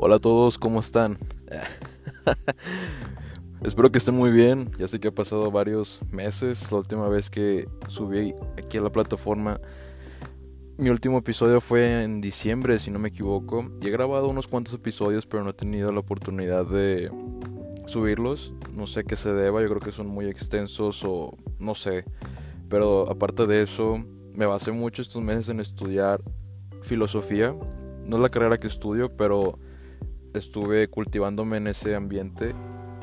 Hola a todos, ¿cómo están? Espero que estén muy bien. Ya sé que ha pasado varios meses. La última vez que subí aquí a la plataforma. Mi último episodio fue en diciembre, si no me equivoco. Y he grabado unos cuantos episodios, pero no he tenido la oportunidad de subirlos. No sé qué se deba. Yo creo que son muy extensos o no sé. Pero aparte de eso, me basé mucho estos meses en estudiar filosofía. No es la carrera que estudio, pero estuve cultivándome en ese ambiente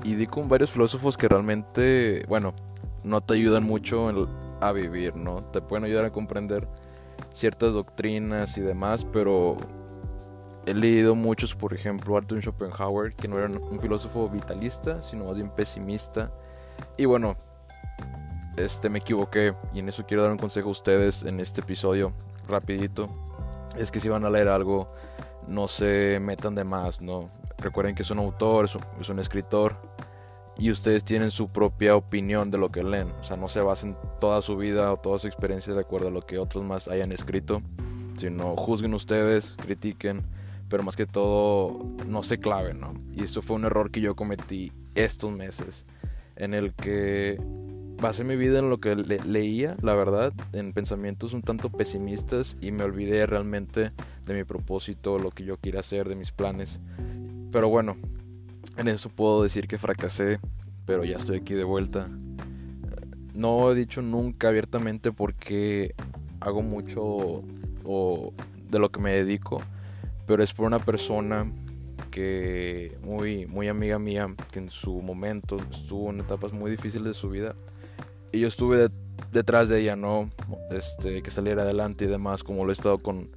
y di con varios filósofos que realmente, bueno, no te ayudan mucho a vivir, ¿no? Te pueden ayudar a comprender ciertas doctrinas y demás, pero he leído muchos, por ejemplo, Arthur Schopenhauer, que no era un filósofo vitalista, sino más bien pesimista. Y bueno, este me equivoqué y en eso quiero dar un consejo a ustedes en este episodio rapidito. Es que si van a leer algo no se metan de más, ¿no? Recuerden que es un autor, es un, escritor y ustedes tienen su propia opinión de lo que leen. O sea, no se basen toda su vida o toda su experiencia de acuerdo a lo que otros más hayan escrito, sino juzguen ustedes, critiquen, pero más que todo no se claven, ¿no? Y eso fue un error que yo cometí estos meses, en el que basé mi vida en lo que leía, la verdad, en pensamientos un tanto pesimistas y me olvidé realmente de mi propósito, lo que yo quiero hacer, de mis planes. Pero bueno, en eso puedo decir que fracasé, pero ya estoy aquí de vuelta. No he dicho nunca abiertamente porque hago mucho o de lo que me dedico, pero es por una persona que muy muy amiga mía que en su momento estuvo en etapas muy difíciles de su vida y yo estuve detrás de ella, ¿no? Este, que saliera adelante y demás, como lo he estado con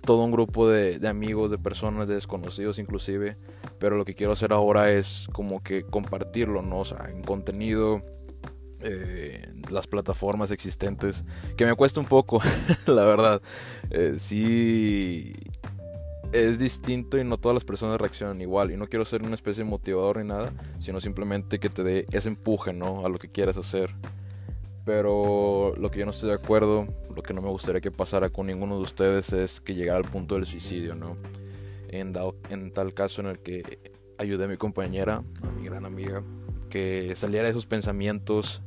todo un grupo de, amigos, de personas, de desconocidos inclusive, pero lo que quiero hacer ahora es como que compartirlo, ¿no? O sea, en contenido, eh, las plataformas existentes, que me cuesta un poco, la verdad. Eh, sí, es distinto y no todas las personas reaccionan igual. Y no quiero ser una especie de motivador ni nada, sino simplemente que te dé ese empuje, ¿no? A lo que quieras hacer. Pero lo que yo no estoy de acuerdo, lo que no me gustaría que pasara con ninguno de ustedes es que llegara al punto del suicidio, ¿no? En, en tal caso en el que ayudé a mi compañera, a mi gran amiga, que saliera de esos pensamientos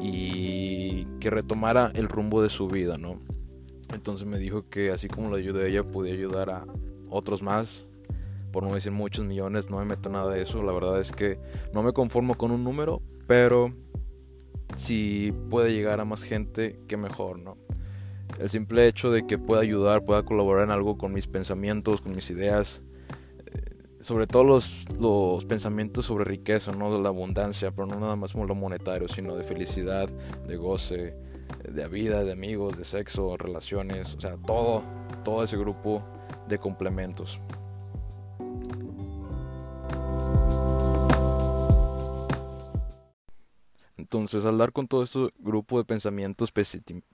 y que retomara el rumbo de su vida, ¿no? Entonces me dijo que así como lo ayudé a ella, podía ayudar a otros más, por no decir muchos millones, no me meto nada de eso, la verdad es que no me conformo con un número, pero si puede llegar a más gente, que mejor, ¿no? El simple hecho de que pueda ayudar, pueda colaborar en algo con mis pensamientos, con mis ideas, eh, sobre todo los, los pensamientos sobre riqueza, no de la abundancia, pero no nada más como lo monetario, sino de felicidad, de goce, de vida, de amigos, de sexo, relaciones, o sea, todo, todo ese grupo de complementos. Entonces, al dar con todo este grupo de pensamientos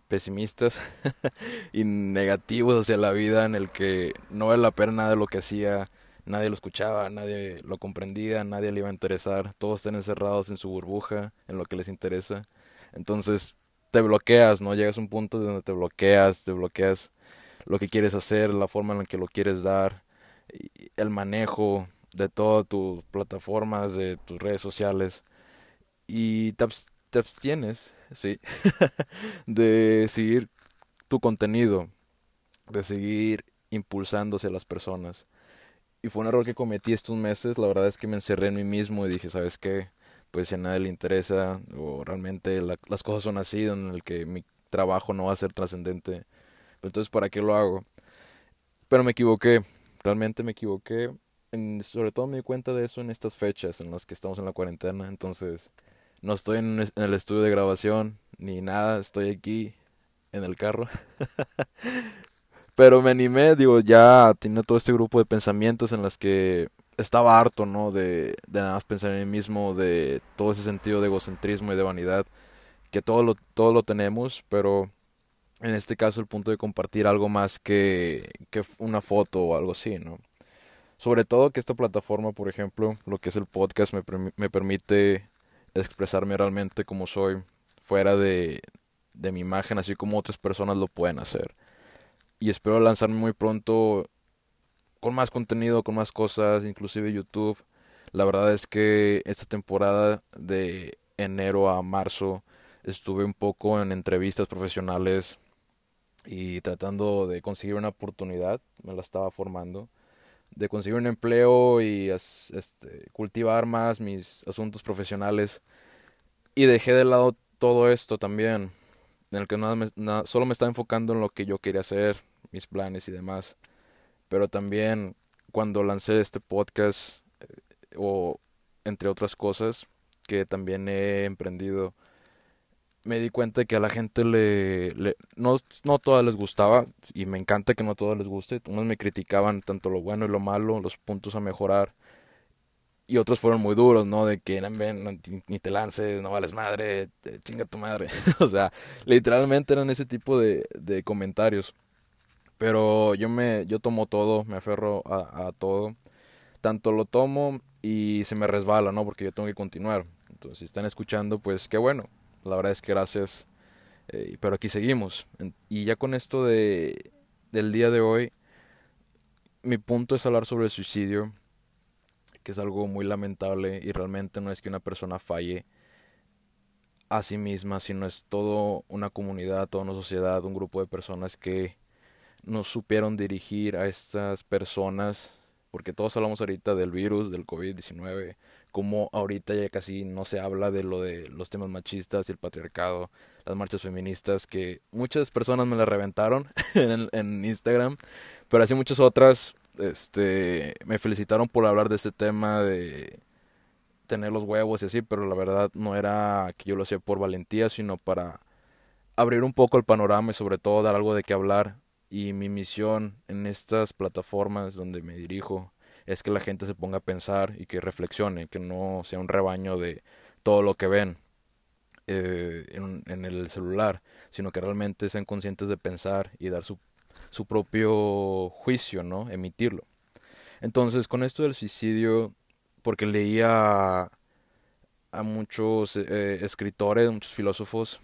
pesimistas y negativos hacia la vida, en el que no vale la pena nada de lo que hacía, nadie lo escuchaba, nadie lo comprendía, nadie le iba a interesar, todos están encerrados en su burbuja, en lo que les interesa. Entonces, te bloqueas, ¿no? Llegas a un punto donde te bloqueas, te bloqueas lo que quieres hacer, la forma en la que lo quieres dar, el manejo de todas tus plataformas, de tus redes sociales y te, abstienes, sí, de seguir tu contenido, de seguir impulsándose a las personas. Y fue un error que cometí estos meses, la verdad es que me encerré en mí mismo y dije, ¿sabes qué? Pues si a nadie le interesa o realmente las cosas son así, en el que mi trabajo no va a ser trascendente, pues entonces ¿para qué lo hago? Pero me equivoqué, realmente me equivoqué, sobre todo me di cuenta de eso en estas fechas en las que estamos en la cuarentena, entonces no estoy en, el estudio de grabación ni nada, estoy aquí en el carro. Pero me animé, digo, ya tenía todo este grupo de pensamientos en las que estaba harto, ¿no? De, de nada más pensar en mí mismo, de todo ese sentido de egocentrismo y de vanidad, que todo lo, todo lo tenemos, pero en este caso el punto de compartir algo más que, que una foto o algo así, ¿no? Sobre todo que esta plataforma, por ejemplo, lo que es el podcast, me, me permite expresarme realmente como soy, fuera de, de mi imagen, así como otras personas lo pueden hacer. Y espero lanzarme muy pronto con más contenido, con más cosas, inclusive YouTube. La verdad es que esta temporada de enero a marzo estuve un poco en entrevistas profesionales y tratando de conseguir una oportunidad, me la estaba formando, de conseguir un empleo y este, cultivar más mis asuntos profesionales. Y dejé de lado todo esto también, en el que nada, me, solo me estaba enfocando en lo que yo quería hacer, mis planes y demás. Pero también cuando lancé este podcast, eh, o entre otras cosas que también he emprendido, me di cuenta que a la gente le, no, no todas les gustaba y me encanta que no todas les guste. Unos me criticaban tanto lo bueno y lo malo, los puntos a mejorar. Y otros fueron muy duros, ¿no? De que ven, ni te lances, no vales madre, chinga tu madre. o sea, literalmente eran ese tipo de, de comentarios. Pero yo me, yo tomo todo, me aferro a, a todo. Tanto lo tomo y se me resbala, ¿no? Porque yo tengo que continuar. Entonces, si están escuchando, pues qué bueno, la verdad es que gracias. Eh, pero aquí seguimos. Y ya con esto de, del día de hoy, mi punto es hablar sobre el suicidio, que es algo muy lamentable y realmente no es que una persona falle a sí misma, sino es todo una comunidad, toda una sociedad, un grupo de personas que no supieron dirigir a estas personas, porque todos hablamos ahorita del virus, del COVID-19, como ahorita ya casi no se habla de lo de los temas machistas y el patriarcado, las marchas feministas, que muchas personas me las reventaron en, en, Instagram, pero así muchas otras este, me felicitaron por hablar de este tema de tener los huevos y así, pero la verdad no era que yo lo hacía por valentía, sino para abrir un poco el panorama y sobre todo dar algo de qué hablar. Y mi misión en estas plataformas donde me dirijo es que la gente se ponga a pensar y que reflexione, que no sea un rebaño de todo lo que ven eh, en, el celular, sino que realmente sean conscientes de pensar y dar su, su propio juicio, ¿no? Emitirlo. Entonces, con esto del suicidio, porque leía a muchos eh, escritores, muchos filósofos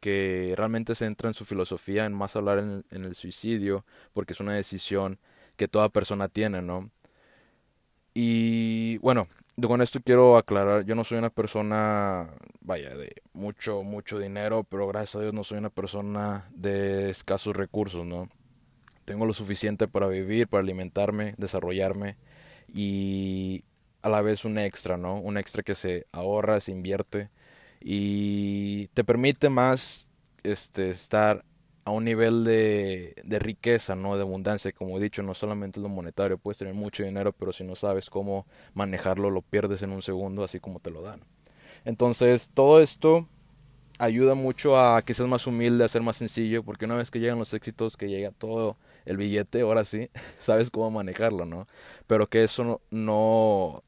que realmente centran en su filosofía en más hablar en el suicidio, porque es una decisión que toda persona tiene, ¿no? Y bueno, con esto quiero aclarar, yo no soy una persona, vaya, de mucho, mucho dinero, pero gracias a Dios no soy una persona de escasos recursos, ¿no? Tengo lo suficiente para vivir, para alimentarme, desarrollarme y a la vez un extra, ¿no? Un extra que se ahorra, se invierte y te permite más este estar a un nivel de, riqueza, ¿no? De abundancia, como he dicho, no solamente lo monetario, puedes tener mucho dinero, pero si no sabes cómo manejarlo, lo pierdes en un segundo, así como te lo dan. Entonces, todo esto ayuda mucho a que seas más humilde, a ser más sencillo, porque una vez que llegan los éxitos, que llega todo el billete, ahora sí, sabes cómo manejarlo, ¿no? Pero que eso no, no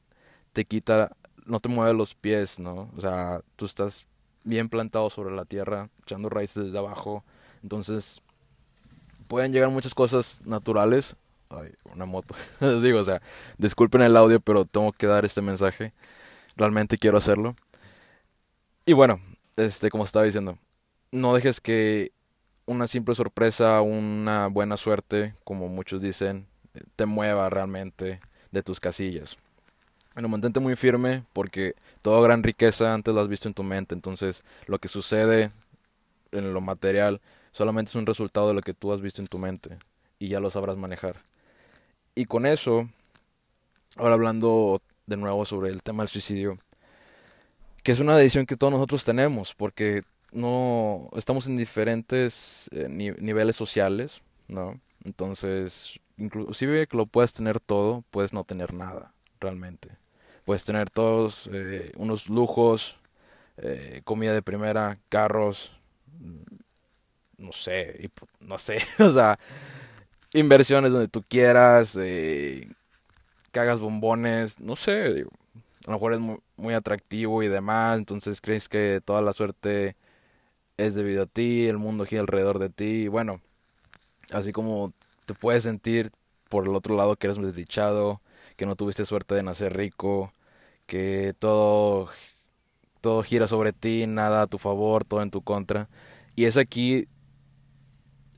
te quita, no te mueve los pies, ¿no? O sea, tú estás bien plantado sobre la tierra, echando raíces desde abajo, entonces, pueden llegar muchas cosas naturales. Ay, una moto. Les digo, o sea, disculpen el audio, pero tengo que dar este mensaje. Realmente quiero hacerlo. Y bueno, este, como estaba diciendo, no dejes que una simple sorpresa, una buena suerte, como muchos dicen, te mueva realmente de tus casillas. Bueno, mantente muy firme porque toda gran riqueza antes la has visto en tu mente. Entonces, lo que sucede en lo material solamente es un resultado de lo que tú has visto en tu mente y ya lo sabrás manejar. Y con eso, ahora hablando de nuevo sobre el tema del suicidio, que es una decisión que todos nosotros tenemos, porque no estamos en diferentes eh, niveles sociales, ¿no? Entonces, inclusive que lo puedes tener todo, puedes no tener nada, realmente. Puedes tener todos eh, unos lujos, eh, comida de primera, carros, no sé, no sé, o sea, inversiones donde tú quieras, eh, que hagas bombones, no sé, a lo mejor es muy, atractivo y demás, entonces crees que toda la suerte es debido a ti, el mundo gira alrededor de ti, y bueno, así como te puedes sentir por el otro lado que eres desdichado, que no tuviste suerte de nacer rico, que todo todo gira sobre ti, nada a tu favor, todo en tu contra. Y es aquí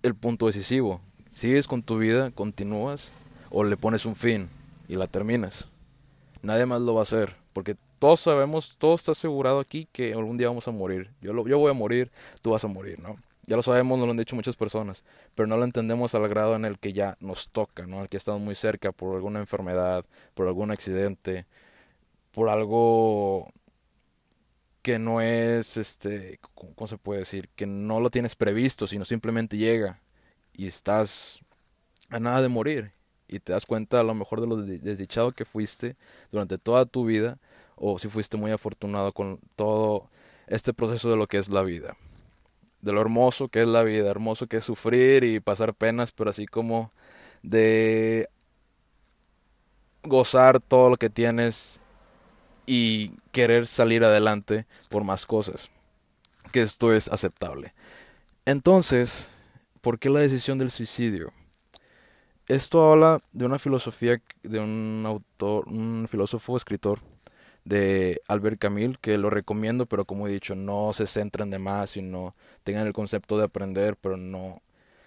el punto decisivo. ¿Sigues con tu vida? ¿Continúas? o le pones un fin y la terminas. Nadie más lo va a hacer, porque todos sabemos, todo está asegurado aquí que algún día vamos a morir. Yo, lo, yo voy a morir, tú vas a morir, ¿no? Ya lo sabemos, nos lo han dicho muchas personas, pero no lo entendemos al grado en el que ya nos toca, ¿no? Al que estamos muy cerca por alguna enfermedad, por algún accidente, por algo que no es, este, ¿cómo se puede decir? Que no lo tienes previsto, sino simplemente llega y estás a nada de morir y te das cuenta a lo mejor de lo desdichado que fuiste durante toda tu vida o si fuiste muy afortunado con todo este proceso de lo que es la vida. De lo hermoso que es la vida, hermoso que es sufrir y pasar penas, pero así como de gozar todo lo que tienes y querer salir adelante por más cosas. Que esto es aceptable. Entonces, ¿por qué la decisión del suicidio? Esto habla de una filosofía de un autor, un filósofo escritor de Albert Camus, que lo recomiendo, pero como he dicho, no se centren de más, sino tengan el concepto de aprender, pero no.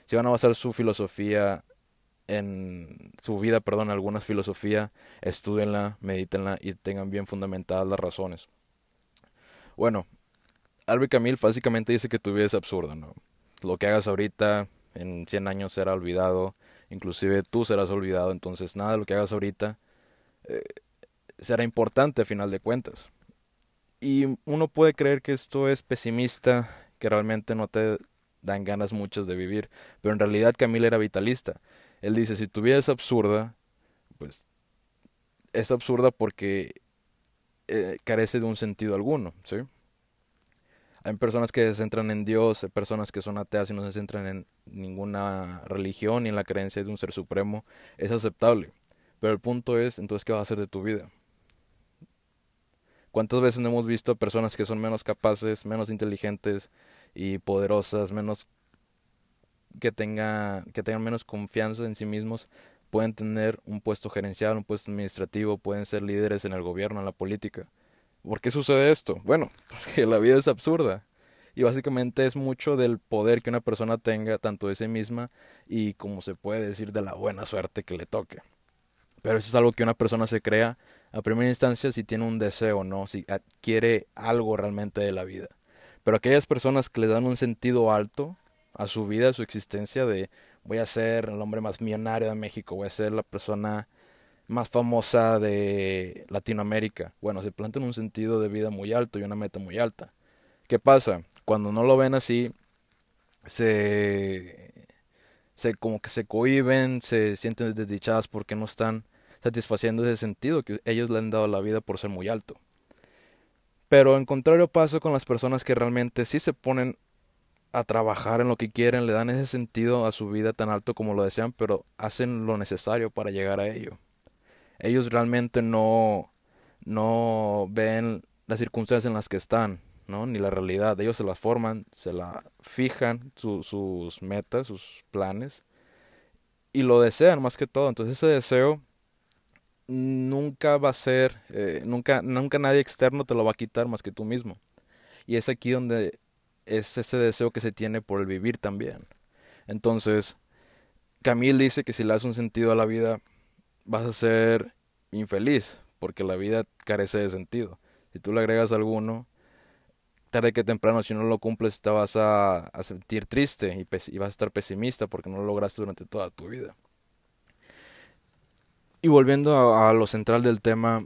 Si van a basar su filosofía en su vida, perdón, alguna filosofía, estudienla, medítenla y tengan bien fundamentadas las razones. Bueno, Albert Camus básicamente dice que tu vida es absurda, ¿no? Lo que hagas ahorita en 100 años será olvidado, inclusive tú serás olvidado, entonces nada de lo que hagas ahorita eh, será importante a final de cuentas. Y uno puede creer que esto es pesimista, que realmente no te dan ganas muchas de vivir, pero en realidad Camila era vitalista. Él dice, si tu vida es absurda, pues es absurda porque eh, carece de un sentido alguno, ¿sí? Hay personas que se centran en Dios, hay personas que son ateas y no se centran en ninguna religión ni en la creencia de un ser supremo. Es aceptable. Pero el punto es, entonces, ¿qué vas a hacer de tu vida? ¿Cuántas veces no hemos visto personas que son menos capaces, menos inteligentes y poderosas, menos que, tenga, que tengan menos confianza en sí mismos, pueden tener un puesto gerencial, un puesto administrativo, pueden ser líderes en el gobierno, en la política? ¿Por qué sucede esto? Bueno, porque la vida es absurda. Y básicamente es mucho del poder que una persona tenga, tanto de sí misma y como se puede decir de la buena suerte que le toque. Pero eso es algo que una persona se crea a primera instancia si tiene un deseo, ¿no? Si adquiere algo realmente de la vida. Pero aquellas personas que le dan un sentido alto a su vida, a su existencia, de voy a ser el hombre más millonario de México, voy a ser la persona más famosa de Latinoamérica. Bueno, se plantean un sentido de vida muy alto y una meta muy alta. ¿Qué pasa? Cuando no lo ven así, se, se como que se cohiben, se sienten desdichadas porque no están satisfaciendo ese sentido que ellos le han dado a la vida por ser muy alto. Pero en contrario paso con las personas que realmente sí se ponen a trabajar en lo que quieren, le dan ese sentido a su vida tan alto como lo desean, pero hacen lo necesario para llegar a ello. Ellos realmente no, no ven las circunstancias en las que están, ¿no? ni la realidad. Ellos se las forman, se la fijan, sus metas, sus planes, y lo desean más que todo. Entonces ese deseo nunca va a ser, eh, nunca, nunca nadie externo te lo va a quitar más que tú mismo. Y es aquí donde es ese deseo que se tiene por el vivir también. Entonces, Camille dice que si le das un sentido a la vida, vas a ser infeliz, porque la vida carece de sentido. Si tú le agregas alguno, tarde que temprano, si no lo cumples, te vas a, sentir triste y, y vas a estar pesimista porque no lo lograste durante toda tu vida. Y volviendo a, lo central del tema,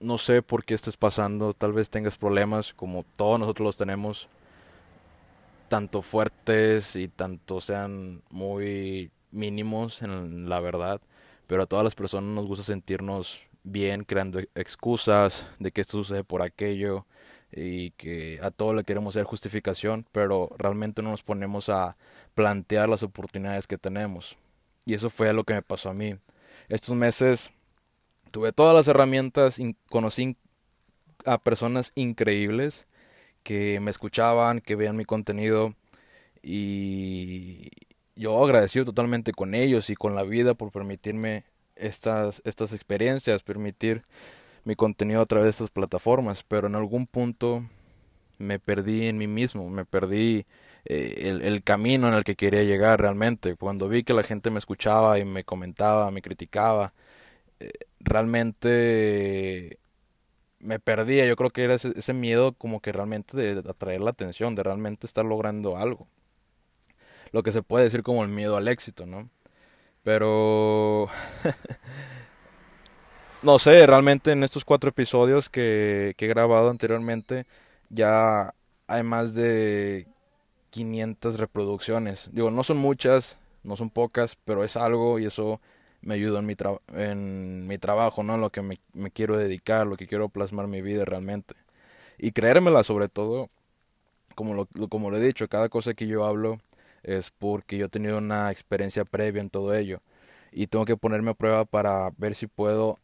no sé por qué estés pasando, tal vez tengas problemas como todos nosotros los tenemos, tanto fuertes y tanto sean muy mínimos en la verdad, pero a todas las personas nos gusta sentirnos bien creando excusas de que esto sucede por aquello y que a todo le queremos hacer justificación, pero realmente no nos ponemos a plantear las oportunidades que tenemos. Y eso fue lo que me pasó a mí estos meses tuve todas las herramientas, conocí a personas increíbles que me escuchaban, que veían mi contenido y yo agradecido totalmente con ellos y con la vida por permitirme estas, estas experiencias, permitir mi contenido a través de estas plataformas, pero en algún punto me perdí en mí mismo, me perdí eh, el, camino en el que quería llegar realmente. Cuando vi que la gente me escuchaba y me comentaba, me criticaba, eh, realmente me perdía. Yo creo que era ese, miedo como que realmente de atraer la atención, de realmente estar logrando algo. Lo que se puede decir como el miedo al éxito, ¿no? Pero... no sé, realmente en estos cuatro episodios que, que he grabado anteriormente ya hay más de 500 reproducciones. Digo, no son muchas, no son pocas, pero es algo y eso me ayuda en mi, en mi trabajo, ¿no? Lo que me, me, quiero dedicar, lo que quiero plasmar mi vida realmente. Y creérmela sobre todo, como lo, como lo he dicho, cada cosa que yo hablo es porque yo he tenido una experiencia previa en todo ello. Y tengo que ponerme a prueba para ver si puedo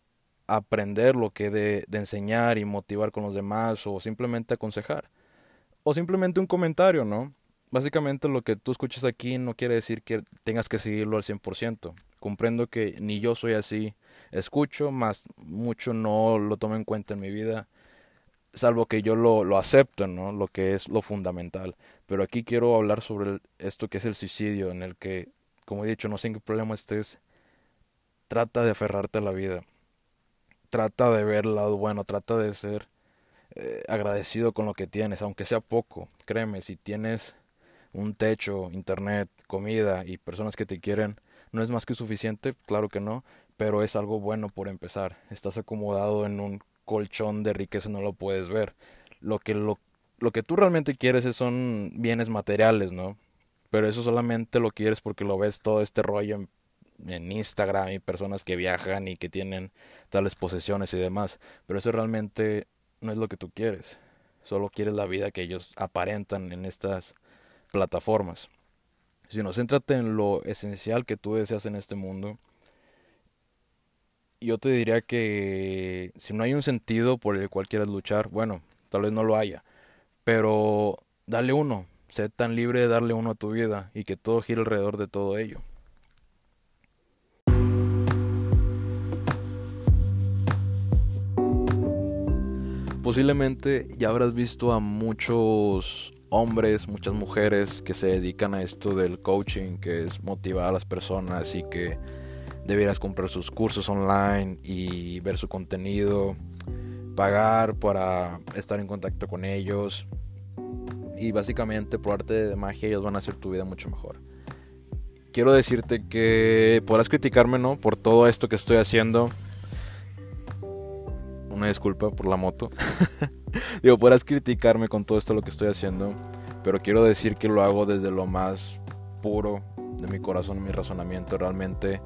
aprender lo que he de, de enseñar y motivar con los demás o simplemente aconsejar. O simplemente un comentario, ¿no? Básicamente lo que tú escuchas aquí no quiere decir que tengas que seguirlo al 100%. Comprendo que ni yo soy así. Escucho, más mucho no lo tomo en cuenta en mi vida. Salvo que yo lo, lo acepto, ¿no? Lo que es lo fundamental. Pero aquí quiero hablar sobre esto que es el suicidio, en el que, como he dicho, no sé en qué problema estés. Trata de aferrarte a la vida. Trata de ver el lado bueno. Trata de ser eh, agradecido con lo que tienes, aunque sea poco. Créeme, si tienes un techo, internet, comida y personas que te quieren, no es más que suficiente, claro que no, pero es algo bueno por empezar. Estás acomodado en un colchón de riqueza, no lo puedes ver. Lo que lo, lo que tú realmente quieres son bienes materiales, ¿no? Pero eso solamente lo quieres porque lo ves todo este rollo en, en Instagram y personas que viajan y que tienen tales posesiones y demás. Pero eso realmente no es lo que tú quieres. Solo quieres la vida que ellos aparentan en estas plataformas, sino céntrate en lo esencial que tú deseas en este mundo. Yo te diría que si no hay un sentido por el cual quieras luchar, bueno, tal vez no lo haya, pero dale uno, sé tan libre de darle uno a tu vida y que todo gire alrededor de todo ello. Posiblemente ya habrás visto a muchos hombres, muchas mujeres que se dedican a esto del coaching, que es motivar a las personas y que debieras comprar sus cursos online y ver su contenido, pagar para estar en contacto con ellos y básicamente por arte de magia ellos van a hacer tu vida mucho mejor. Quiero decirte que podrás criticarme, ¿no? Por todo esto que estoy haciendo. Una disculpa por la moto. Digo, podrás criticarme con todo esto lo que estoy haciendo, pero quiero decir que lo hago desde lo más puro de mi corazón mi razonamiento. Realmente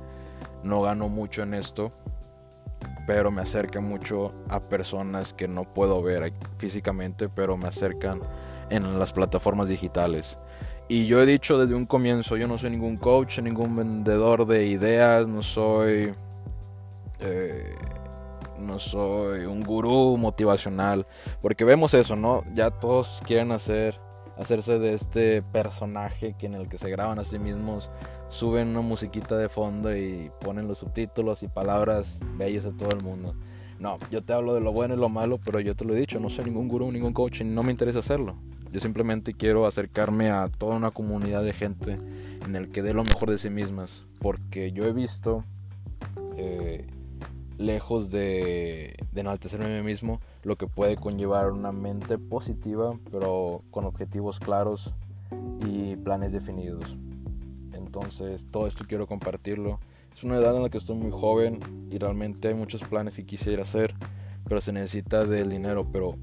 no gano mucho en esto, pero me acerca mucho a personas que no puedo ver físicamente, pero me acercan en las plataformas digitales. Y yo he dicho desde un comienzo, yo no soy ningún coach, ningún vendedor de ideas, no soy eh, no soy un gurú motivacional, porque vemos eso, ¿no? Ya todos quieren hacer hacerse de este personaje que en el que se graban a sí mismos, suben una musiquita de fondo y ponen los subtítulos y palabras bellas a todo el mundo. No, yo te hablo de lo bueno y lo malo, pero yo te lo he dicho, no soy ningún gurú, ningún coach no me interesa hacerlo. Yo simplemente quiero acercarme a toda una comunidad de gente en el que dé lo mejor de sí mismas, porque yo he visto eh, lejos de, enaltecerme a mí mismo, lo que puede conllevar una mente positiva, pero con objetivos claros y planes definidos. Entonces, todo esto quiero compartirlo. Es una edad en la que estoy muy joven y realmente hay muchos planes que quisiera hacer, pero se necesita del dinero. Pero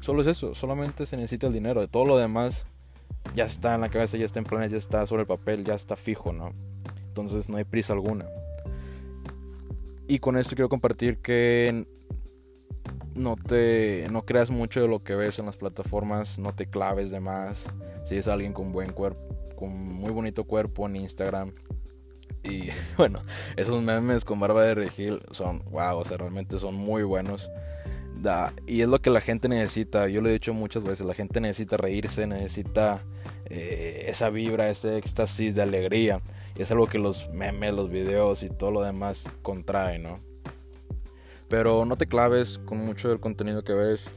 solo es eso, solamente se necesita el dinero. De todo lo demás ya está en la cabeza, ya está en planes, ya está sobre el papel, ya está fijo, ¿no? Entonces no hay prisa alguna. Y con esto quiero compartir que no te no creas mucho de lo que ves en las plataformas, no te claves de más. Si es alguien con buen cuerpo, con muy bonito cuerpo en Instagram. Y bueno, esos memes con barba de regil son wow, o sea, realmente son muy buenos. Da, y es lo que la gente necesita. Yo lo he dicho muchas veces, la gente necesita reírse, necesita eh, esa vibra, ese éxtasis de alegría. Y es algo que los memes, los videos y todo lo demás contrae, ¿no? Pero no te claves con mucho del contenido que ves.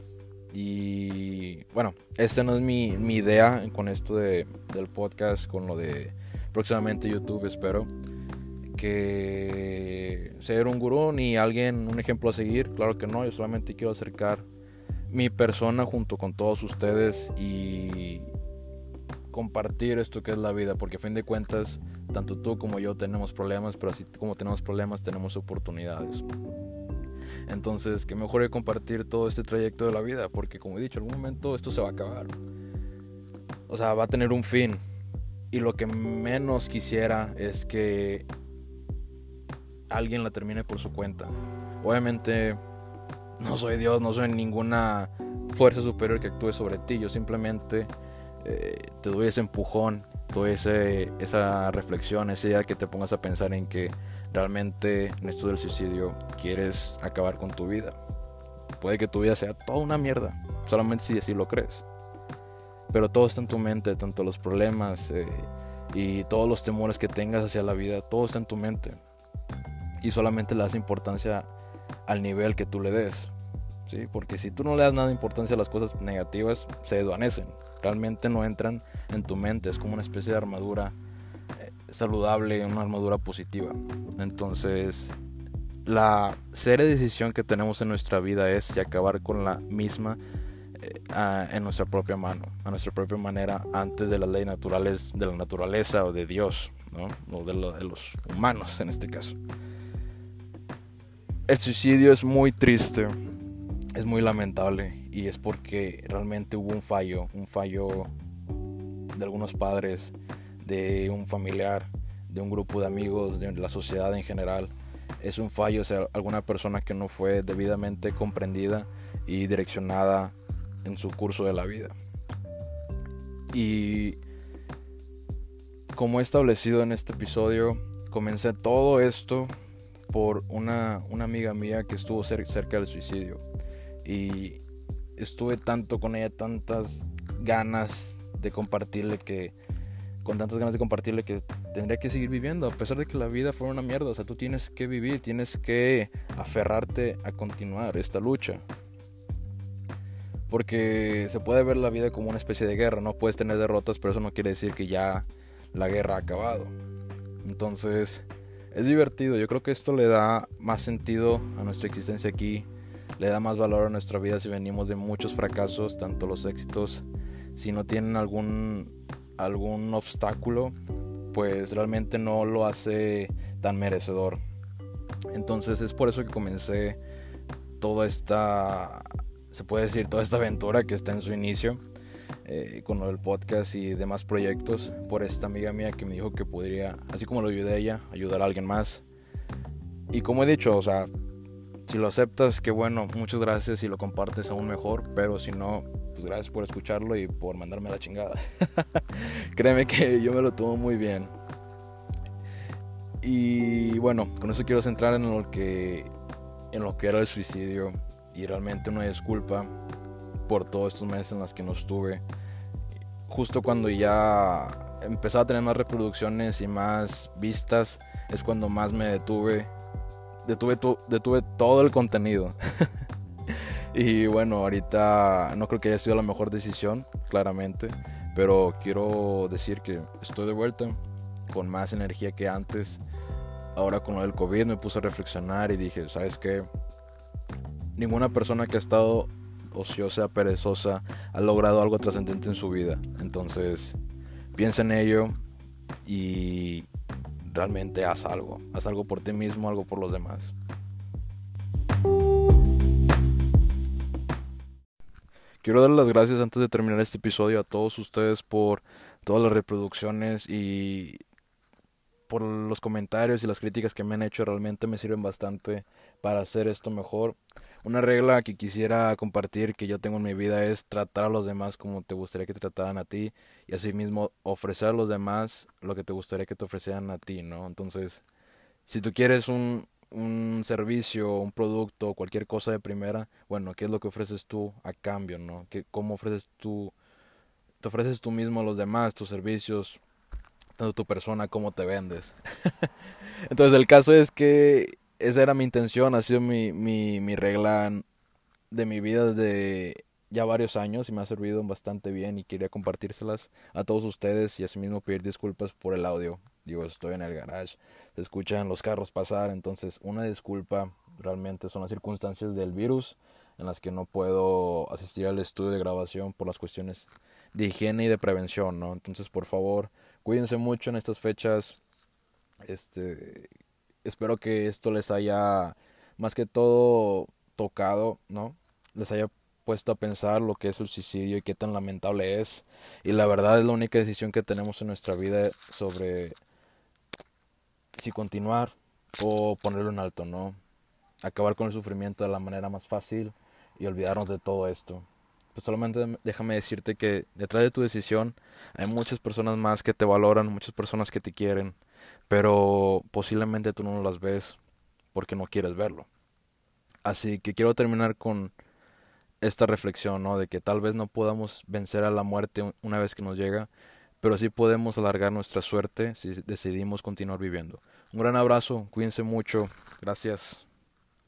Y bueno, esta no es mi, mi idea con esto de, del podcast, con lo de próximamente YouTube, espero. Que ser un gurú ni alguien, un ejemplo a seguir, claro que no, yo solamente quiero acercar mi persona junto con todos ustedes y compartir esto que es la vida, porque a fin de cuentas, tanto tú como yo tenemos problemas, pero así como tenemos problemas, tenemos oportunidades. Entonces, que mejor es compartir todo este trayecto de la vida, porque como he dicho, en algún momento esto se va a acabar. O sea, va a tener un fin. Y lo que menos quisiera es que alguien la termine por su cuenta. Obviamente, no soy Dios, no soy ninguna fuerza superior que actúe sobre ti. Yo simplemente eh, te doy ese empujón, te doy esa reflexión, esa idea que te pongas a pensar en que realmente en esto del suicidio quieres acabar con tu vida. Puede que tu vida sea toda una mierda, solamente si así lo crees. Pero todo está en tu mente, tanto los problemas eh, y todos los temores que tengas hacia la vida, todo está en tu mente. Y solamente le das importancia al nivel que tú le des. ¿sí? Porque si tú no le das nada de importancia a las cosas negativas, se desvanecen. Realmente no entran en tu mente, es como una especie de armadura saludable, una armadura positiva. Entonces, la seria decisión que tenemos en nuestra vida es si acabar con la misma eh, en nuestra propia mano, a nuestra propia manera, antes de las leyes naturales de la naturaleza o de Dios, ¿no? o de, de los humanos en este caso. El suicidio es muy triste, es muy lamentable y es porque realmente hubo un fallo, un fallo de algunos padres de un familiar, de un grupo de amigos, de la sociedad en general. Es un fallo, o sea, alguna persona que no fue debidamente comprendida y direccionada en su curso de la vida. Y como he establecido en este episodio, comencé todo esto por una, una amiga mía que estuvo cerca del suicidio. Y estuve tanto con ella, tantas ganas de compartirle que con tantas ganas de compartirle que tendría que seguir viviendo, a pesar de que la vida fuera una mierda. O sea, tú tienes que vivir, tienes que aferrarte a continuar esta lucha. Porque se puede ver la vida como una especie de guerra, no puedes tener derrotas, pero eso no quiere decir que ya la guerra ha acabado. Entonces, es divertido. Yo creo que esto le da más sentido a nuestra existencia aquí, le da más valor a nuestra vida si venimos de muchos fracasos, tanto los éxitos, si no tienen algún algún obstáculo, pues realmente no lo hace tan merecedor. Entonces es por eso que comencé toda esta, se puede decir, toda esta aventura que está en su inicio. Eh, con el podcast y demás proyectos por esta amiga mía que me dijo que podría, así como lo ayudé a ella, ayudar a alguien más. Y como he dicho, o sea, si lo aceptas, que bueno, muchas gracias, si lo compartes aún mejor, pero si no, pues gracias por escucharlo y por mandarme la chingada. Créeme que yo me lo tomo muy bien. Y bueno, con eso quiero centrar en lo que en lo que era el suicidio y realmente una disculpa por todos estos meses en los que no estuve. Justo cuando ya empezaba a tener más reproducciones y más vistas es cuando más me detuve. Detuve, detuve todo el contenido. Y bueno, ahorita no creo que haya sido la mejor decisión, claramente, pero quiero decir que estoy de vuelta con más energía que antes. Ahora con lo del COVID me puse a reflexionar y dije, ¿sabes qué? Ninguna persona que ha estado ociosa, perezosa, ha logrado algo trascendente en su vida. Entonces, piensa en ello y realmente haz algo. Haz algo por ti mismo, algo por los demás. Quiero dar las gracias antes de terminar este episodio a todos ustedes por todas las reproducciones y por los comentarios y las críticas que me han hecho. Realmente me sirven bastante para hacer esto mejor. Una regla que quisiera compartir que yo tengo en mi vida es tratar a los demás como te gustaría que te trataran a ti y asimismo ofrecer a los demás lo que te gustaría que te ofrecieran a ti, ¿no? Entonces, si tú quieres un, un servicio, un producto, cualquier cosa de primera, bueno, ¿qué es lo que ofreces tú a cambio, no? ¿Qué, ¿Cómo ofreces tú, te ofreces tú mismo a los demás, tus servicios, tanto tu persona como te vendes? Entonces el caso es que esa era mi intención, ha sido mi, mi, regla de mi vida desde ya varios años y me ha servido bastante bien y quería compartírselas a todos ustedes y asimismo pedir disculpas por el audio. Digo, estoy en el garage, se escuchan los carros pasar, entonces una disculpa, realmente son las circunstancias del virus en las que no puedo asistir al estudio de grabación por las cuestiones de higiene y de prevención, ¿no? Entonces, por favor, cuídense mucho en estas fechas. Este, espero que esto les haya más que todo tocado, ¿no? Les haya puesto a pensar lo que es el suicidio y qué tan lamentable es. Y la verdad es la única decisión que tenemos en nuestra vida sobre si continuar o ponerlo en alto, ¿no? Acabar con el sufrimiento de la manera más fácil y olvidarnos de todo esto. Pues solamente déjame decirte que detrás de tu decisión hay muchas personas más que te valoran, muchas personas que te quieren, pero posiblemente tú no las ves porque no quieres verlo. Así que quiero terminar con esta reflexión, ¿no? De que tal vez no podamos vencer a la muerte una vez que nos llega, pero sí podemos alargar nuestra suerte si decidimos continuar viviendo. Un gran abrazo, cuídense mucho, gracias.